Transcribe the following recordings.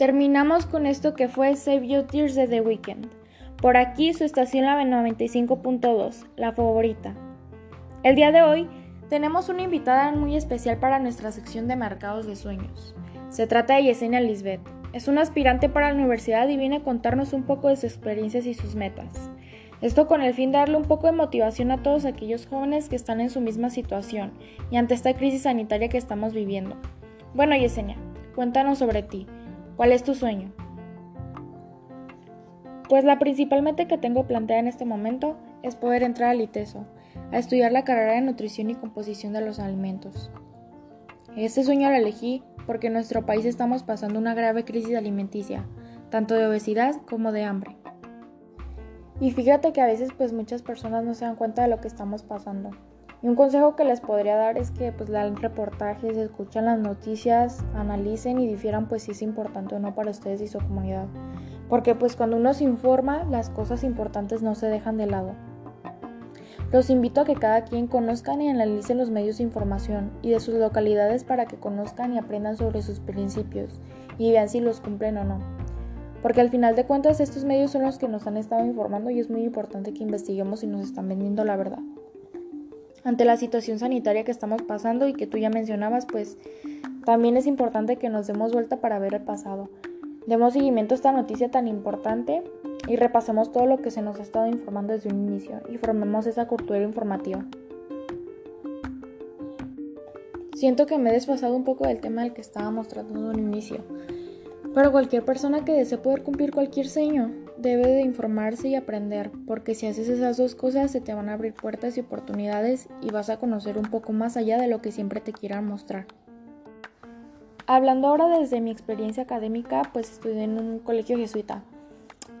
Terminamos con esto que fue Save Your Tears de The Weeknd. Por aquí su estación la 95.2, la favorita. El día de hoy tenemos una invitada muy especial para nuestra sección de mercados de sueños. Se trata de Yesenia Lisbeth. Es una aspirante para la universidad y viene a contarnos un poco de sus experiencias y sus metas. Esto con el fin de darle un poco de motivación a todos aquellos jóvenes que están en su misma situación y ante esta crisis sanitaria que estamos viviendo. Bueno, Yesenia, cuéntanos sobre ti. ¿Cuál es tu sueño? Pues la principal meta que tengo planteada en este momento es poder entrar al ITESO, a estudiar la carrera de nutrición y composición de los alimentos. Este sueño lo elegí porque en nuestro país estamos pasando una grave crisis alimenticia, tanto de obesidad como de hambre. Y fíjate que a veces pues muchas personas no se dan cuenta de lo que estamos pasando. Y un consejo que les podría dar es que pues lean reportajes, escuchan las noticias, analicen y difieran pues si es importante o no para ustedes y su comunidad. Porque pues cuando uno se informa, las cosas importantes no se dejan de lado. Los invito a que cada quien conozcan y analicen los medios de información y de sus localidades para que conozcan y aprendan sobre sus principios y vean si los cumplen o no. Porque al final de cuentas estos medios son los que nos han estado informando y es muy importante que investiguemos si nos están vendiendo la verdad. Ante la situación sanitaria que estamos pasando y que tú ya mencionabas, pues también es importante que nos demos vuelta para ver el pasado. Demos seguimiento a esta noticia tan importante y repasemos todo lo que se nos ha estado informando desde un inicio y formemos esa cultura informativa. Siento que me he desfasado un poco del tema del que estábamos tratando en un inicio, pero cualquier persona que desee poder cumplir cualquier sueño debe de informarse y aprender, porque si haces esas dos cosas se te van a abrir puertas y oportunidades y vas a conocer un poco más allá de lo que siempre te quieran mostrar. Hablando ahora desde mi experiencia académica, pues estudié en un colegio jesuita,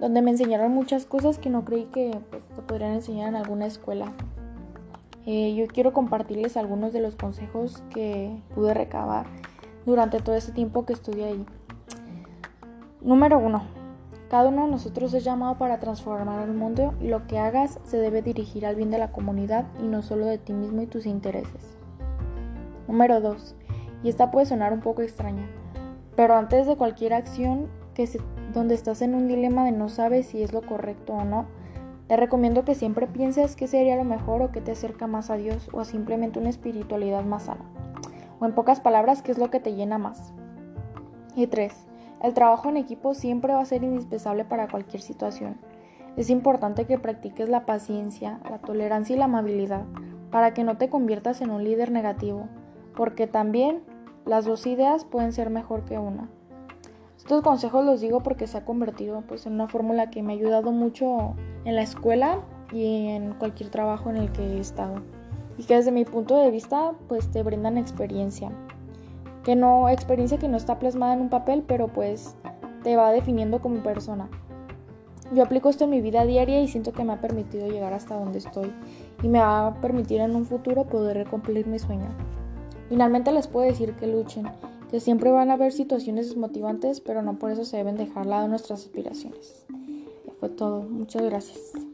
donde me enseñaron muchas cosas que no creí que pues, te podrían enseñar en alguna escuela. Eh, yo quiero compartirles algunos de los consejos que pude recabar durante todo ese tiempo que estudié ahí. Número 1. Cada uno de nosotros es llamado para transformar el mundo y lo que hagas se debe dirigir al bien de la comunidad y no solo de ti mismo y tus intereses. Número 2. Y esta puede sonar un poco extraña, pero antes de cualquier acción que se donde estás en un dilema de no sabes si es lo correcto o no, te recomiendo que siempre pienses qué sería lo mejor o qué te acerca más a Dios o a simplemente una espiritualidad más sana. O en pocas palabras, qué es lo que te llena más. Y 3. El trabajo en equipo siempre va a ser indispensable para cualquier situación. Es importante que practiques la paciencia, la tolerancia y la amabilidad para que no te conviertas en un líder negativo, porque también las dos ideas pueden ser mejor que una. Estos consejos los digo porque se ha convertido pues, en una fórmula que me ha ayudado mucho en la escuela y en cualquier trabajo en el que he estado. Y que desde mi punto de vista pues te brindan experiencia. Que no, experiencia que no está plasmada en un papel, pero pues te va definiendo como persona. Yo aplico esto en mi vida diaria y siento que me ha permitido llegar hasta donde estoy y me va a permitir en un futuro poder cumplir mi sueño. Finalmente les puedo decir que luchen que siempre van a haber situaciones desmotivantes, pero no por eso se deben dejar lado nuestras aspiraciones. fue todo. Muchas gracias.